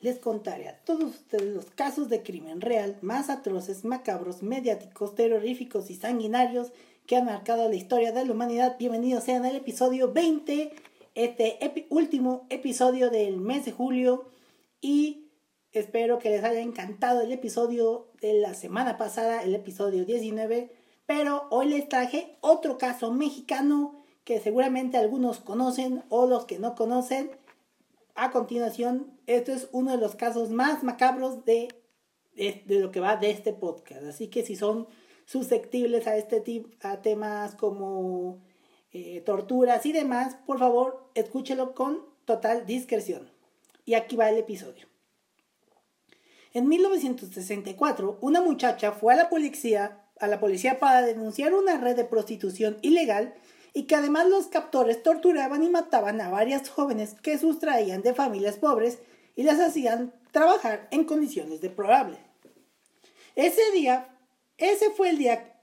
les contaré a todos ustedes los casos de crimen real más atroces, macabros, mediáticos, terroríficos y sanguinarios que han marcado la historia de la humanidad. Bienvenidos sean al episodio 20, este último episodio del mes de julio y espero que les haya encantado el episodio de la semana pasada, el episodio 19, pero hoy les traje otro caso mexicano que seguramente algunos conocen o los que no conocen. A continuación, esto es uno de los casos más macabros de, de, lo que va de este podcast. Así que si son susceptibles a este tipo, a temas como eh, torturas y demás, por favor, escúchelo con total discreción. Y aquí va el episodio. En 1964, una muchacha fue a la policía, a la policía para denunciar una red de prostitución ilegal y que además los captores torturaban y mataban a varias jóvenes que sustraían de familias pobres y las hacían trabajar en condiciones deplorables. Ese día, ese fue el día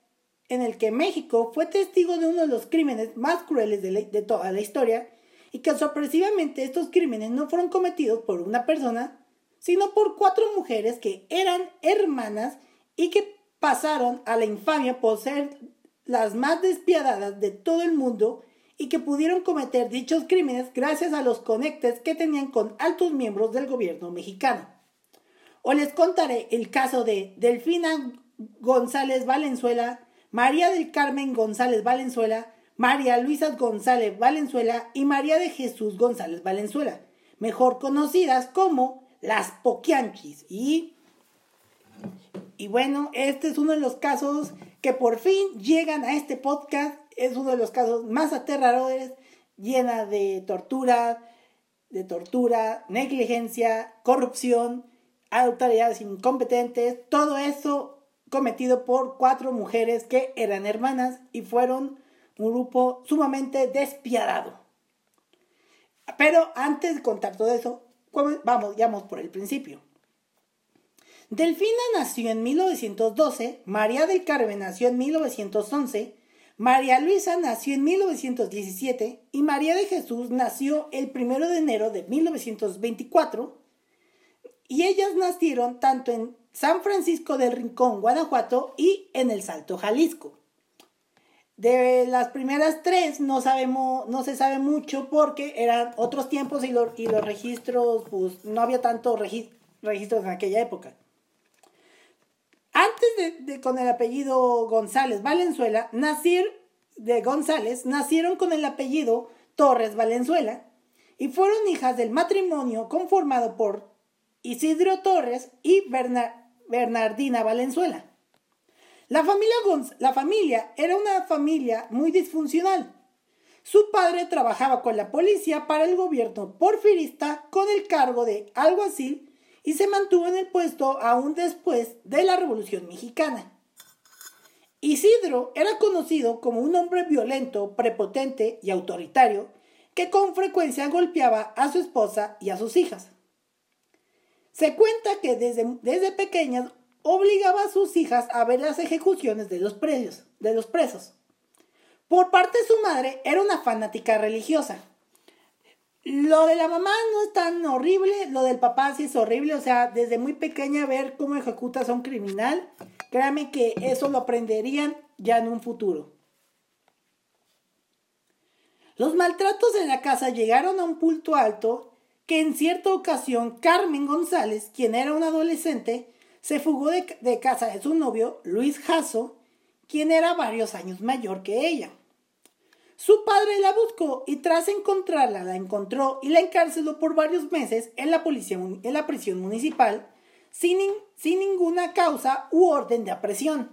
en el que México fue testigo de uno de los crímenes más crueles de, de toda la historia y que sorpresivamente estos crímenes no fueron cometidos por una persona, sino por cuatro mujeres que eran hermanas y que pasaron a la infamia por ser las más despiadadas de todo el mundo y que pudieron cometer dichos crímenes gracias a los conectes que tenían con altos miembros del gobierno mexicano. O les contaré el caso de Delfina González Valenzuela, María del Carmen González Valenzuela, María Luisa González Valenzuela y María de Jesús González Valenzuela, mejor conocidas como las Poquianchis. Y, y bueno, este es uno de los casos que por fin llegan a este podcast. Es uno de los casos más aterradores, llena de tortura, de tortura, negligencia, corrupción, autoridades incompetentes, todo eso cometido por cuatro mujeres que eran hermanas y fueron un grupo sumamente despiadado. Pero antes de contar todo eso, vamos, vamos por el principio. Delfina nació en 1912, María del Carmen nació en 1911, María Luisa nació en 1917 y María de Jesús nació el 1 de enero de 1924 y ellas nacieron tanto en San Francisco del Rincón, Guanajuato y en El Salto, Jalisco. De las primeras tres no sabemos, no se sabe mucho porque eran otros tiempos y, los registros, pues no había tanto registros en aquella época. Antes de, con el apellido González Valenzuela, nacer de González, nacieron con el apellido Torres Valenzuela y fueron hijas del matrimonio conformado por Isidro Torres y Bernardina Valenzuela. La familia, la familia era una familia muy disfuncional. Su padre trabajaba con la policía para el gobierno porfirista con el cargo de alguacil y se mantuvo en el puesto aún después de la Revolución Mexicana. Isidro era conocido como un hombre violento, prepotente y autoritario que con frecuencia golpeaba a su esposa y a sus hijas. Se cuenta que desde, desde pequeñas obligaba a sus hijas a ver las ejecuciones de los, de los presos. Por parte de su madre era una fanática religiosa. Lo de la mamá no es tan horrible, lo del papá sí es horrible, o sea, desde muy pequeña ver cómo ejecutas a un criminal, créame que eso lo aprenderían ya en un futuro. Los maltratos en la casa llegaron a un punto alto que en cierta ocasión Carmen González, quien era un adolescente, se fugó de, casa de su novio, Luis Jasso, quien era varios años mayor que ella. Su padre la buscó y tras encontrarla la encontró y la encarceló por varios meses en la, policía, en la prisión municipal sin, sin ninguna causa u orden de apresión.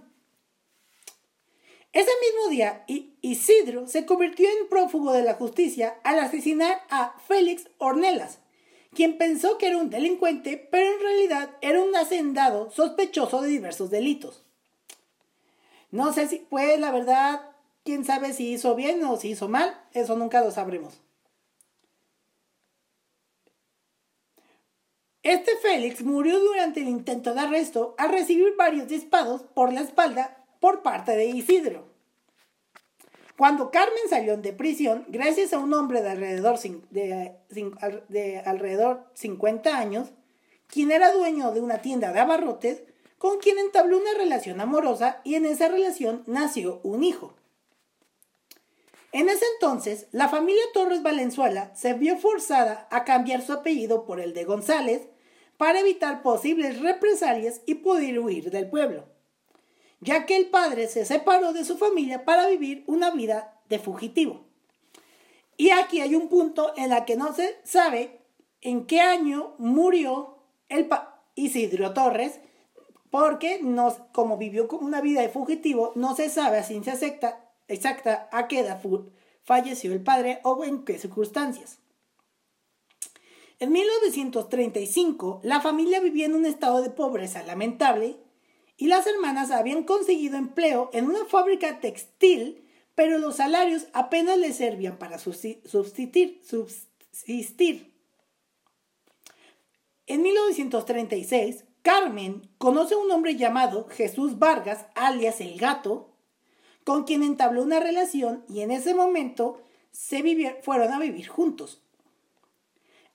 Ese mismo día, Isidro se convirtió en prófugo de la justicia al asesinar a Félix Ornelas, quien pensó que era un delincuente, pero en realidad era un hacendado sospechoso de diversos delitos. No sé si, pues la verdad, quién sabe si hizo bien o si hizo mal, eso nunca lo sabremos. Este Félix murió durante el intento de arresto al recibir varios disparos por la espalda por parte de Isidro. Cuando Carmen salió de prisión, gracias a un hombre de alrededor de, alrededor 50 años, quien era dueño de una tienda de abarrotes, con quien entabló una relación amorosa y en esa relación nació un hijo. En ese entonces, la familia Torres Valenzuela se vio forzada a cambiar su apellido por el de González para evitar posibles represalias y poder huir del pueblo, ya que el padre se separó de su familia para vivir una vida de fugitivo. Y aquí hay un punto en la que no se sabe en qué año murió el Isidro Torres, porque como vivió una vida de fugitivo, no se sabe a ciencia exacta, exacta a qué edad falleció el padre o en qué circunstancias. En 1935, la familia vivía en un estado de pobreza lamentable y las hermanas habían conseguido empleo en una fábrica textil, pero los salarios apenas les servían para subsistir. subsistir. En 1936, Carmen conoce a un hombre llamado Jesús Vargas, alias El Gato, con quien entabló una relación y en ese momento se fueron a vivir juntos.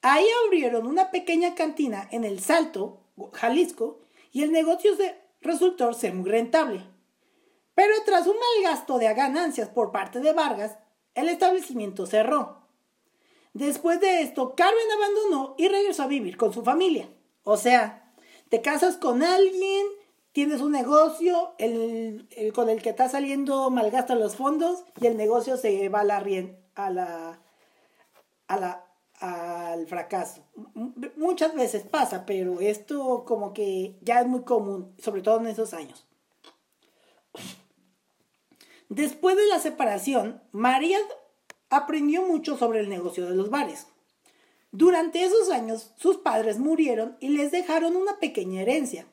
Ahí abrieron una pequeña cantina en El Salto, Jalisco, y el negocio resultó ser muy rentable. Pero tras un mal gasto de ganancias por parte de Vargas, el establecimiento cerró. Después de esto, Carmen abandonó y regresó a vivir con su familia. O sea, te casas con alguien, tienes un negocio, el, con el que estás saliendo malgasta los fondos y el negocio se va a la, a la, a la al fracaso. Muchas veces pasa, pero esto como que ya es muy común, sobre todo en esos años. Después de la separación, María aprendió mucho sobre el negocio de los bares. Durante esos años, sus padres murieron y les dejaron una pequeña herencia.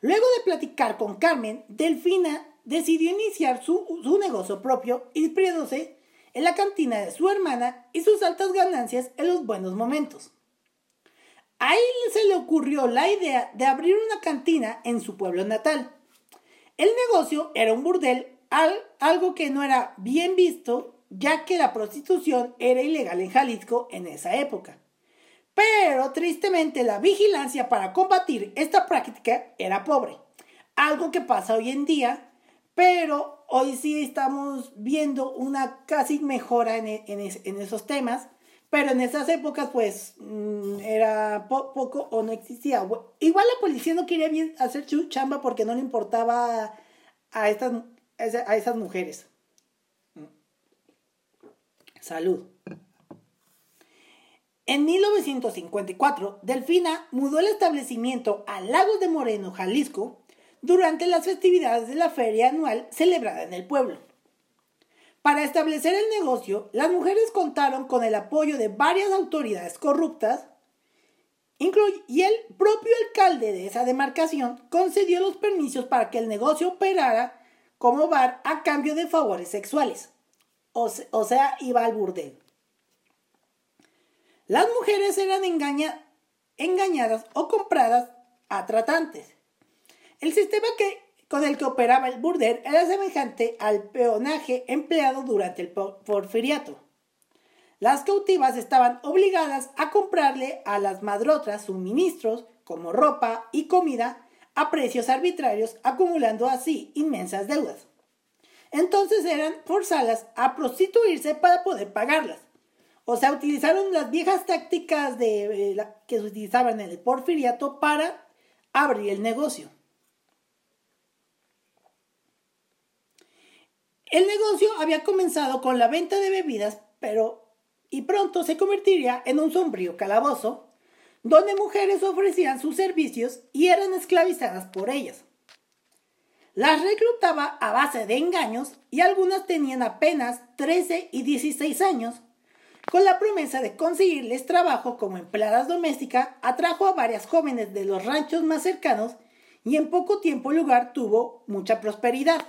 Luego de platicar con Carmen, Delfina decidió iniciar su, su negocio propio, inspirándose en la cantina de su hermana y sus altas ganancias en los buenos momentos. Ahí se le ocurrió la idea de abrir una cantina en su pueblo natal. El negocio era un burdel, algo que no era bien visto, ya que la prostitución era ilegal en Jalisco en esa época. Pero tristemente la vigilancia para combatir esta práctica era pobre, algo que pasa hoy en día, pero hoy sí estamos viendo una casi mejora en, esos temas, pero en esas épocas pues mm, era poco o no existía. Igual la policía no quería bien hacer su chamba porque no le importaba a, estas, a esas mujeres. Salud. En 1954, Delfina mudó el establecimiento a Lagos de Moreno, Jalisco, durante las festividades de la feria anual celebrada en el pueblo. Para establecer el negocio, las mujeres contaron con el apoyo de varias autoridades corruptas y el propio alcalde de esa demarcación concedió los permisos para que el negocio operara como bar a cambio de favores sexuales. O, sea, iba al burdel. Las mujeres eran engañadas o compradas a tratantes. El sistema con el que operaba el burdel era semejante al peonaje empleado durante el porfiriato. Las cautivas estaban obligadas a comprarle a las madrotras suministros como ropa y comida a precios arbitrarios, acumulando así inmensas deudas. Entonces eran forzadas a prostituirse para poder pagarlas. O sea, utilizaron las viejas tácticas de, eh, que se utilizaban en el porfiriato para abrir el negocio. El negocio había comenzado con la venta de bebidas, pero y pronto se convertiría en un sombrío calabozo, donde mujeres ofrecían sus servicios y eran esclavizadas por ellas. Las reclutaba a base de engaños y algunas tenían apenas 13 y 16 años, con la promesa de conseguirles trabajo como empleadas domésticas, atrajo a varias jóvenes de los ranchos más cercanos y en poco tiempo el lugar tuvo mucha prosperidad.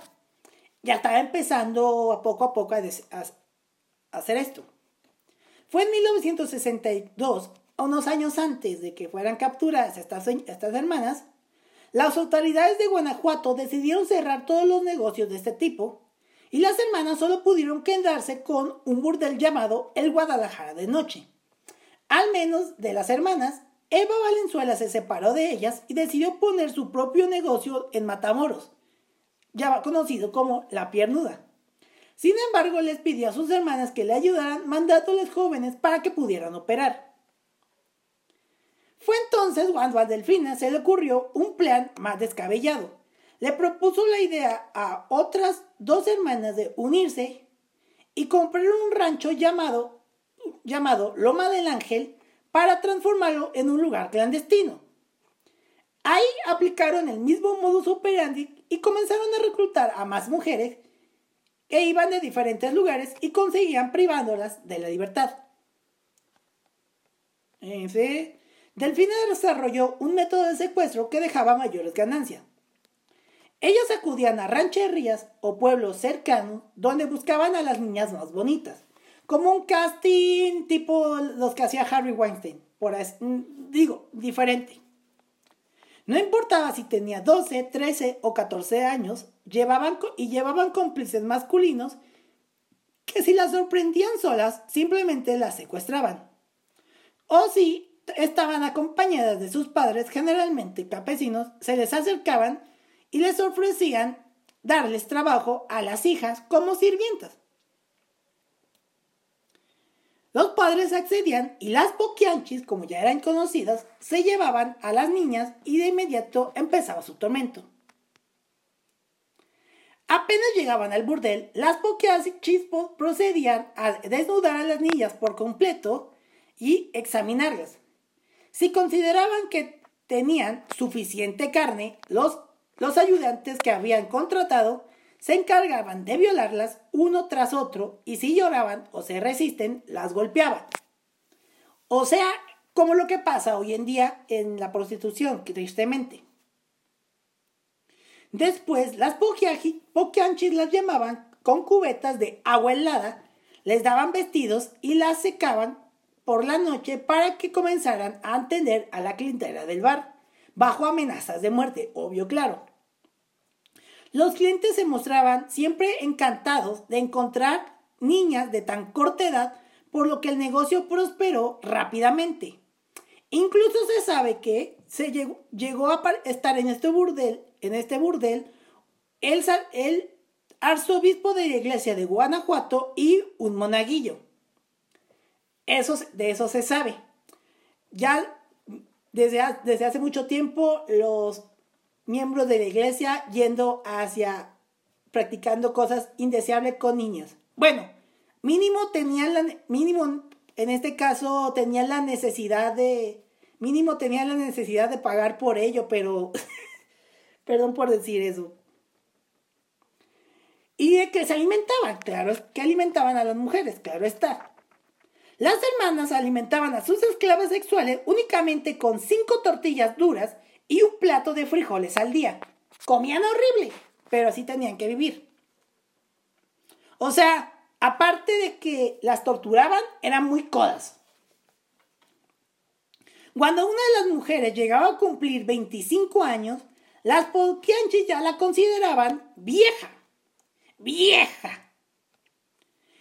Ya estaba empezando a poco a poco a, hacer esto. Fue en 1962, unos años antes de que fueran capturadas estas, estas hermanas, las autoridades de Guanajuato decidieron cerrar todos los negocios de este tipo y las hermanas solo pudieron quedarse con un burdel llamado el Guadalajara de Noche. Al menos de las hermanas, Eva Valenzuela se separó de ellas y decidió poner su propio negocio en Matamoros, ya conocido como La Piernuda. Sin embargo, les pidió a sus hermanas que le ayudaran mandándoles jóvenes para que pudieran operar. Fue entonces cuando a Delfina se le ocurrió un plan más descabellado. Le propuso la idea a otras dos hermanas de unirse y comprar un rancho llamado, llamado Loma del Ángel para transformarlo en un lugar clandestino. Ahí aplicaron el mismo modus operandi y comenzaron a reclutar a más mujeres que iban de diferentes lugares y conseguían privándolas de la libertad. Delfina desarrolló un método de secuestro que dejaba mayores ganancias. Ellas acudían a rancherías o pueblos cercanos donde buscaban a las niñas más bonitas, como un casting tipo los que hacía Harry Weinstein, por mm, digo, diferente. No importaba si tenía 12, 13 o 14 años, llevaban y llevaban cómplices masculinos que si las sorprendían solas, simplemente las secuestraban. O si estaban acompañadas de sus padres, generalmente campesinos, se les acercaban y les ofrecían darles trabajo a las hijas como sirvientas. Los padres accedían y las poquianchis, como ya eran conocidas, se llevaban a las niñas y de inmediato empezaba su tormento. Apenas llegaban al burdel, las poquianchis procedían a desnudar a las niñas por completo y examinarlas. Si consideraban que tenían suficiente carne, los los ayudantes que habían contratado se encargaban de violarlas uno tras otro y si lloraban o se resisten, las golpeaban. O sea, como lo que pasa hoy en día en la prostitución, tristemente. Después, las poquianchis las llamaban con cubetas de agua helada, les daban vestidos y las secaban por la noche para que comenzaran a atender a la clientela del bar, bajo amenazas de muerte, obvio claro. Los clientes se mostraban siempre encantados de encontrar niñas de tan corta edad, por lo que el negocio prosperó rápidamente. Incluso se sabe que se llegó, a estar en este burdel, en este burdel, el, el arzobispo de la iglesia de Guanajuato y un monaguillo. Eso, de eso se sabe. Ya desde, desde hace mucho tiempo los miembros de la iglesia yendo hacia practicando cosas indeseables con niños. Bueno, mínimo tenían la, mínimo en este caso tenían la necesidad de mínimo tenían la necesidad de pagar por ello, pero perdón por decir eso. Y de que se alimentaban, claro, que alimentaban a las mujeres, claro está. Las hermanas alimentaban a sus esclavas sexuales únicamente con cinco tortillas duras y un plato de frijoles al día. Comían horrible, pero así tenían que vivir. O sea, aparte de que las torturaban, eran muy codas. Cuando una de las mujeres llegaba a cumplir 25 años, las poquianchis ya la consideraban vieja. Vieja.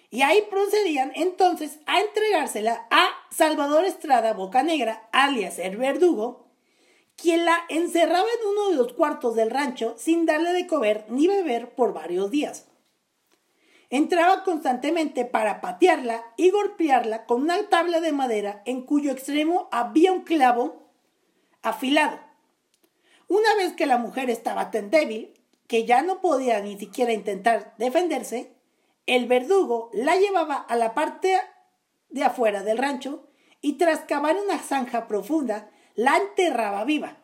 Y ahí procedían entonces a entregársela a Salvador Estrada Bocanegra, alias el verdugo, quien la encerraba en uno de los cuartos del rancho sin darle de comer ni beber por varios días. Entraba constantemente para patearla y golpearla con una tabla de madera en cuyo extremo había un clavo afilado. Una vez que la mujer estaba tan débil que ya no podía ni siquiera intentar defenderse, el verdugo la llevaba a la parte de afuera del rancho y tras cavar una zanja profunda la enterraba viva.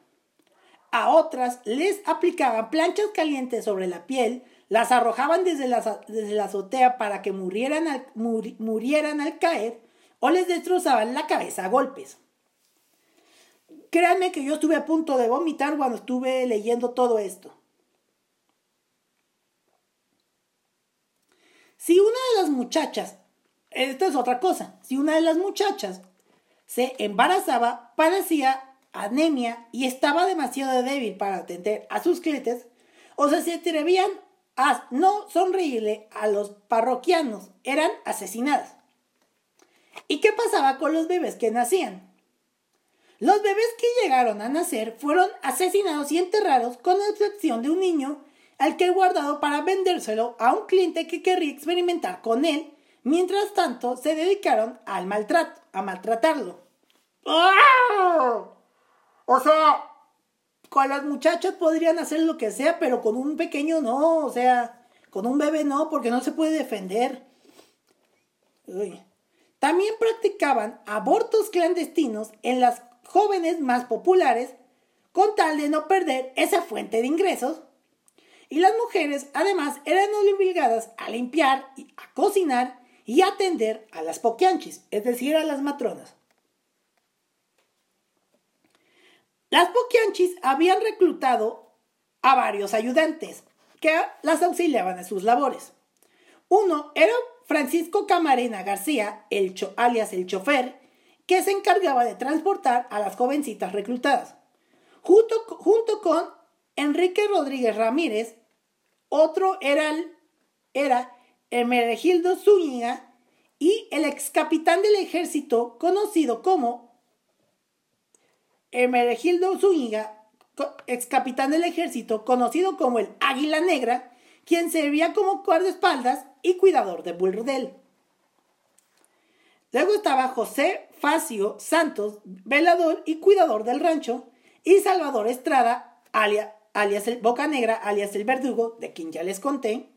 A otras les aplicaban planchas calientes sobre la piel, las arrojaban desde la, desde la azotea para que murieran al, murieran al caer o les destrozaban la cabeza a golpes. Créanme que yo estuve a punto de vomitar cuando estuve leyendo todo esto. Si una de las muchachas, esta es otra cosa, si una de las muchachas se embarazaba, padecía anemia y estaba demasiado débil para atender a sus clientes, o se atrevían a no sonreírle a los parroquianos, eran asesinadas. ¿Y qué pasaba con los bebés que nacían? Los bebés que llegaron a nacer fueron asesinados y enterrados con excepción de un niño al que he guardado para vendérselo a un cliente que querría experimentar con él. Mientras tanto, se dedicaron al maltrato, a maltratarlo. ¡Ah! O sea, con las muchachas podrían hacer lo que sea, pero con un pequeño no, o sea, con un bebé no, porque no se puede defender. También practicaban abortos clandestinos en las jóvenes más populares con tal de no perder esa fuente de ingresos. Y las mujeres además eran obligadas a limpiar, a cocinar y atender a las poquianchis, es decir, a las matronas. Las Poquianchis habían reclutado a varios ayudantes que las auxiliaban en sus labores. Uno era Francisco Camarena García, el alias el chofer, que se encargaba de transportar a las jovencitas reclutadas. Junto, junto con Enrique Rodríguez Ramírez, otro era, era Hermenegildo Zúñiga y el ex capitán del ejército conocido como Emeregildo Zúñiga, ex capitán del ejército, conocido como el Águila Negra, quien servía como guardaespaldas y cuidador de burdel. Luego estaba José Facio Santos, velador y cuidador del rancho, y Salvador Estrada, alias, alias el Boca Negra, alias el Verdugo, de quien ya les conté,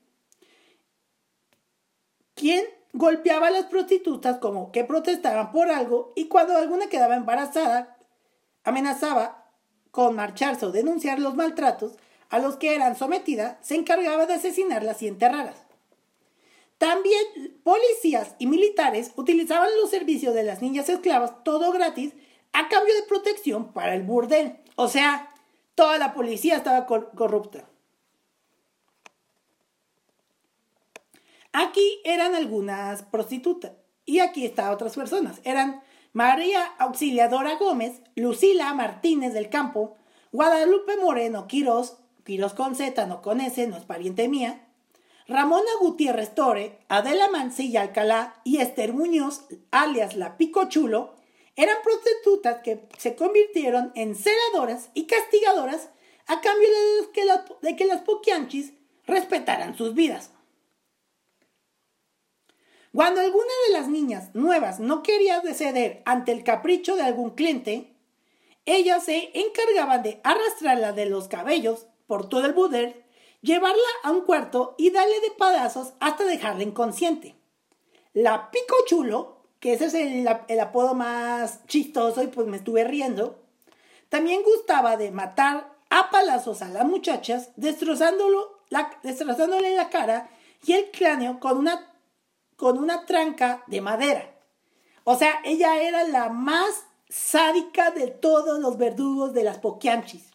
quien golpeaba a las prostitutas como que protestaban por algo y cuando alguna quedaba embarazada, amenazaba con marcharse o denunciar los maltratos a los que eran sometidas, se encargaba de asesinarlas y enterrarlas. También policías y militares utilizaban los servicios de las niñas esclavas, todo gratis, a cambio de protección para el burdel. O sea, toda la policía estaba corrupta. Aquí eran algunas prostitutas y aquí están otras personas. Eran María Auxiliadora Gómez, Lucila Martínez del Campo, Guadalupe Moreno Quirós, Quirós con Z, no con S, no es pariente mía, Ramona Gutiérrez Tore, Adela Mancilla Alcalá y Esther Muñoz, alias La Pico Chulo, eran prostitutas que se convirtieron en celadoras y castigadoras a cambio de que, de que las poquianchis respetaran sus vidas. Cuando alguna de las niñas nuevas no quería ceder ante el capricho de algún cliente, ellas se encargaban de arrastrarla de los cabellos por todo el buder, llevarla a un cuarto y darle de padazos hasta dejarla inconsciente. La pico chulo, que ese es el, apodo más chistoso y pues me estuve riendo, también gustaba de matar a palazos a las muchachas, destrozándolo, destrozándole la cara y el cráneo con una con una tranca de madera. O sea, ella era la más sádica de todos los verdugos de las poquianchis.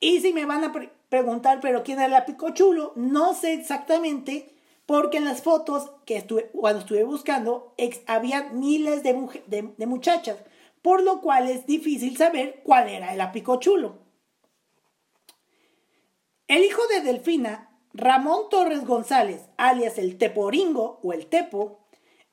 Y si me van a preguntar, pero quién era la Picochulo, no sé exactamente, porque en las fotos que estuve, cuando estuve buscando, había miles de, muchachas, por lo cual es difícil saber cuál era el apicochulo. El hijo de Delfina Ramón Torres González, alias el Teporingo o el Tepo,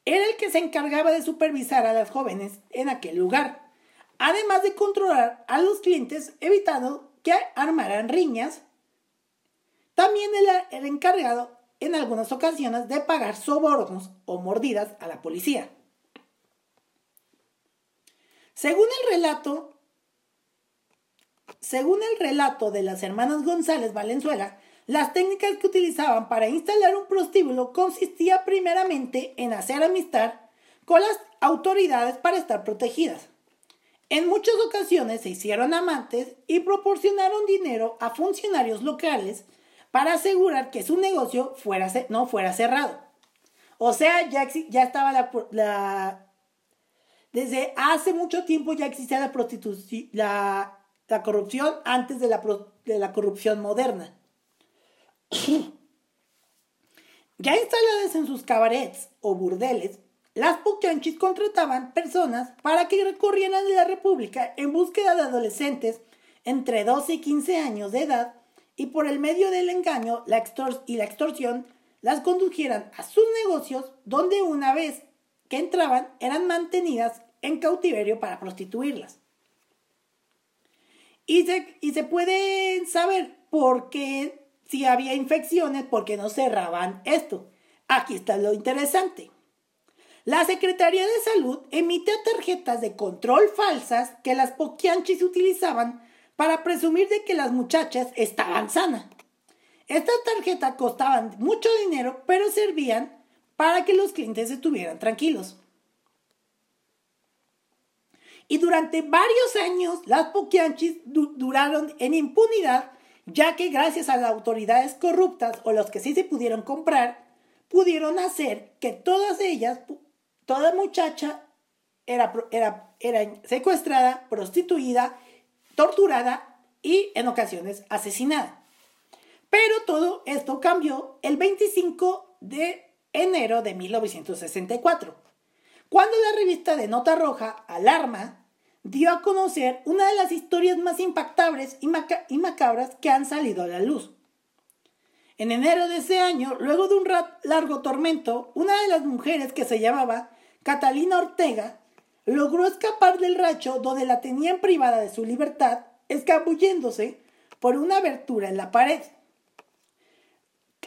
era el que se encargaba de supervisar a las jóvenes en aquel lugar, además de controlar a los clientes evitando que armaran riñas. También era el encargado en algunas ocasiones de pagar sobornos o mordidas a la policía. Según el relato, según el relato de las hermanas González Valenzuela, las técnicas que utilizaban para instalar un prostíbulo consistía primeramente en hacer amistad con las autoridades para estar protegidas. En muchas ocasiones se hicieron amantes y proporcionaron dinero a funcionarios locales para asegurar que su negocio fuera, no fuera cerrado. O sea, ya, ya estaba la, Desde hace mucho tiempo ya existía la prostitución, la, la corrupción antes de la, de la corrupción moderna. Ya instaladas en sus cabarets o burdeles, las poquianchis contrataban personas para que recorrieran la República en búsqueda de adolescentes entre 12 y 15 años de edad y por el medio del engaño la y la extorsión las condujeran a sus negocios donde una vez que entraban eran mantenidas en cautiverio para prostituirlas. Y se, y se puede saber por qué si había infecciones, porque no cerraban esto. Aquí está lo interesante. La Secretaría de Salud emite tarjetas de control falsas que las poquianchis utilizaban para presumir de que las muchachas estaban sanas. Estas tarjetas costaban mucho dinero, pero servían para que los clientes estuvieran tranquilos. Y durante varios años las poquianchis duraron en impunidad, ya que gracias a las autoridades corruptas o los que sí se pudieron comprar, pudieron hacer que todas ellas, toda muchacha era, era, era secuestrada, prostituida, torturada y en ocasiones asesinada. Pero todo esto cambió el 25 de enero de 1964 cuando la revista de Nota Roja, Alarma, dio a conocer una de las historias más impactables y, macabras que han salido a la luz. En enero de ese año, luego de un largo tormento, una de las mujeres que se llamaba Catalina Ortega logró escapar del rancho donde la tenían privada de su libertad, escabulléndose por una abertura en la pared.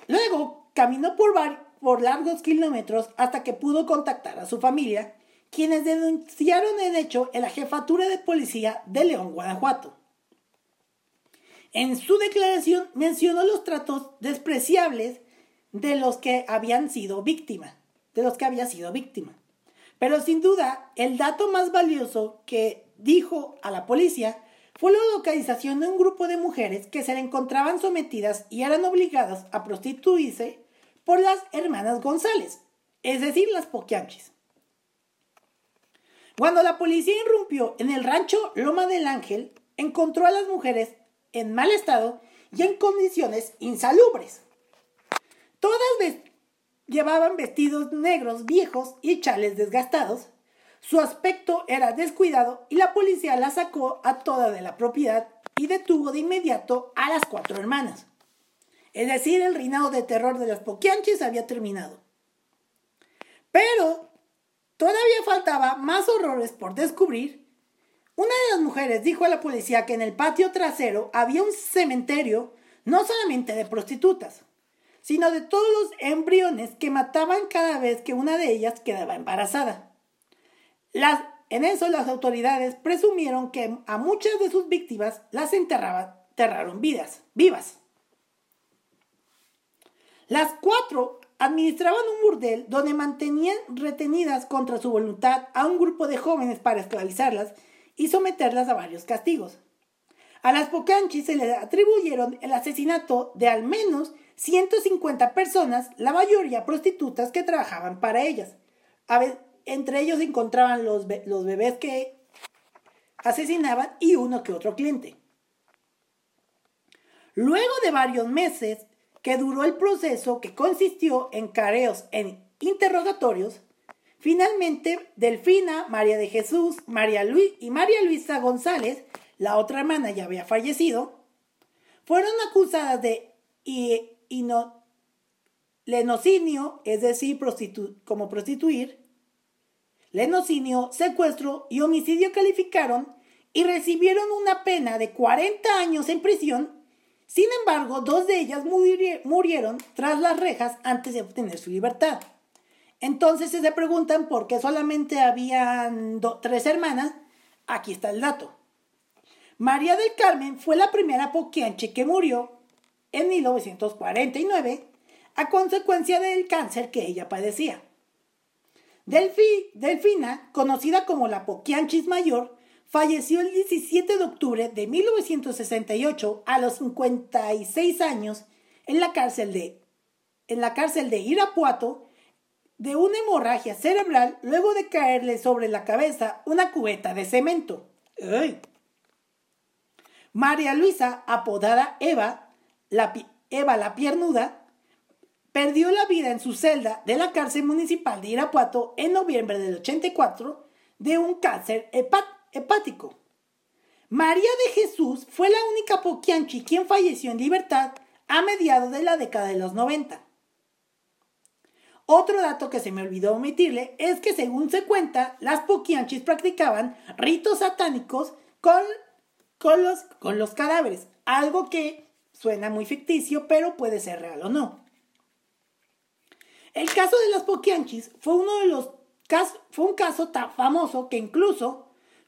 Luego caminó por, por largos kilómetros hasta que pudo contactar a su familia, quienes denunciaron el hecho en la jefatura de policía de León, Guanajuato. En su declaración mencionó los tratos despreciables de los que habían sido víctimas, de los que había sido víctima. Pero sin duda, el dato más valioso que dijo a la policía fue la localización de un grupo de mujeres que se le encontraban sometidas y eran obligadas a prostituirse por las hermanas González, es decir, las poquianchis. Cuando la policía irrumpió en el rancho Loma del Ángel, encontró a las mujeres en mal estado y en condiciones insalubres. Todas llevaban vestidos negros viejos y chales desgastados. Su aspecto era descuidado y la policía la sacó a toda de la propiedad y detuvo de inmediato a las cuatro hermanas. Es decir, el reinado de terror de las Poquianches había terminado. Pero todavía faltaba más horrores por descubrir. Una de las mujeres dijo a la policía que en el patio trasero había un cementerio no solamente de prostitutas, sino de todos los embriones que mataban cada vez que una de ellas quedaba embarazada. En eso las autoridades presumieron que a muchas de sus víctimas las enterraron vidas, vivas. Las cuatro administraban un burdel donde mantenían retenidas contra su voluntad a un grupo de jóvenes para esclavizarlas y someterlas a varios castigos. A las Pocanchis se le atribuyeron el asesinato de al menos 150 personas, la mayoría prostitutas que trabajaban para ellas. entre ellos se encontraban los, los bebés que asesinaban y uno que otro cliente. Luego de varios meses, que duró el proceso que consistió en careos en interrogatorios, finalmente Delfina, María de Jesús, María Luis y María Luisa González, la otra hermana ya había fallecido, fueron acusadas de lenocinio, es decir, como prostituir, lenocinio, secuestro y homicidio calificaron y recibieron una pena de 40 años en prisión sin embargo, dos de ellas murieron tras las rejas antes de obtener su libertad. Entonces, si se preguntan por qué solamente habían tres hermanas, aquí está el dato. María del Carmen fue la primera poquianche que murió en 1949 a consecuencia del cáncer que ella padecía. Delfina, conocida como la Poquianchis mayor, falleció el 17 de octubre de 1968 a los 56 años en la cárcel de, en la cárcel de Irapuato, de una hemorragia cerebral luego de caerle sobre la cabeza una cubeta de cemento. María Luisa, apodada Eva, la, Eva la piernuda, perdió la vida en su celda de la cárcel municipal de Irapuato en noviembre del 84 de un cáncer María de Jesús fue la única poquianchi quien falleció en libertad a mediados de la década de los 90. Otro dato que se me olvidó omitirle es que según se cuenta, las poquianchis practicaban ritos satánicos con, con, los, con los cadáveres, algo que suena muy ficticio, pero puede ser real o no. El caso de las poquianchis fue uno de los fue un caso tan famoso que incluso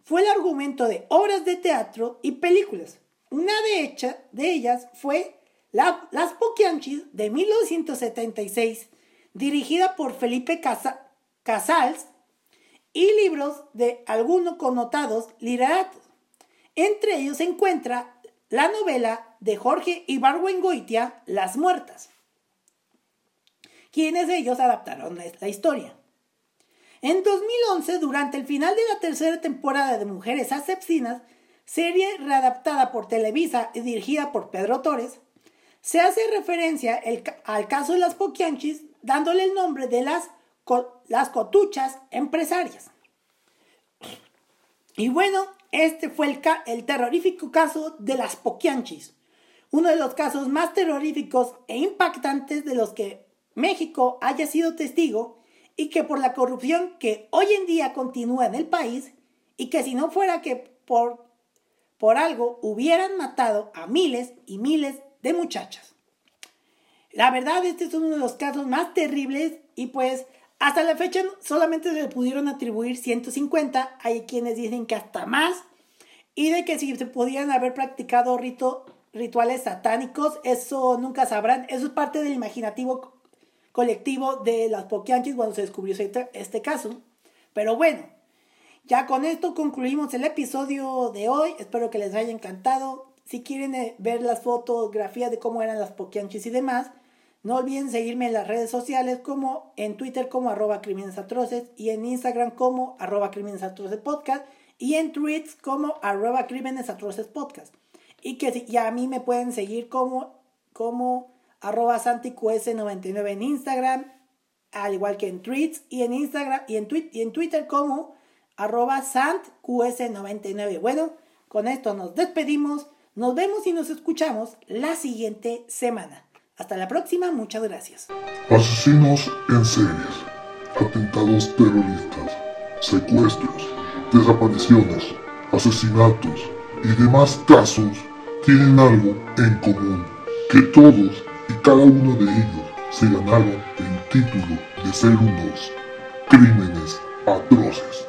fue el argumento de obras de teatro y películas. Una de, hecha, de ellas fue Las Poquianchis de 1976 dirigida por Felipe Casals, y libros de algunos connotados literatos. Entre ellos se encuentra la novela de Jorge Ibargüengoitia, Las Muertas, quienes ellos adaptaron la historia. En 2011, durante el final de la tercera temporada de Mujeres Asepsinas, serie readaptada por Televisa y dirigida por Pedro Torres, se hace referencia al caso de las Poquianchis dándole el nombre de las, las cotuchas empresarias. Y bueno, este fue el, el terrorífico caso de las Poquianchis, uno de los casos más terroríficos e impactantes de los que México haya sido testigo y que por la corrupción que hoy en día continúa en el país y que si no fuera que por, por algo hubieran matado a miles y miles de muchachas. La verdad, este es uno de los casos más terribles y pues hasta la fecha solamente se pudieron atribuir 150. Hay quienes dicen que hasta más. Y de que si se podían haber practicado rito, rituales satánicos, eso nunca sabrán. Eso es parte del imaginativo colectivo de las Poquianchis cuando se descubrió este, este caso. Pero bueno, ya con esto concluimos el episodio de hoy. Espero que les haya encantado. Si quieren eh, ver las fotografías de cómo eran las Poquianchis y demás, no olviden seguirme en las redes sociales como en Twitter como arroba crímenes atroces y en Instagram como arroba crímenes atroces podcast y en tweets como arroba crímenes atroces podcast. Y que ya a mí me pueden seguir como, como arroba santiqs99 en Instagram, al igual que en tweets y en Instagram y en, y en Twitter como arroba santqs99. Bueno, con esto nos despedimos, nos vemos y nos escuchamos la siguiente semana. Hasta la próxima, muchas gracias. Asesinos en series, atentados terroristas, secuestros, desapariciones, asesinatos y demás casos tienen algo en común, que todos y cada uno de ellos se ganaron el título de ser unos crímenes atroces.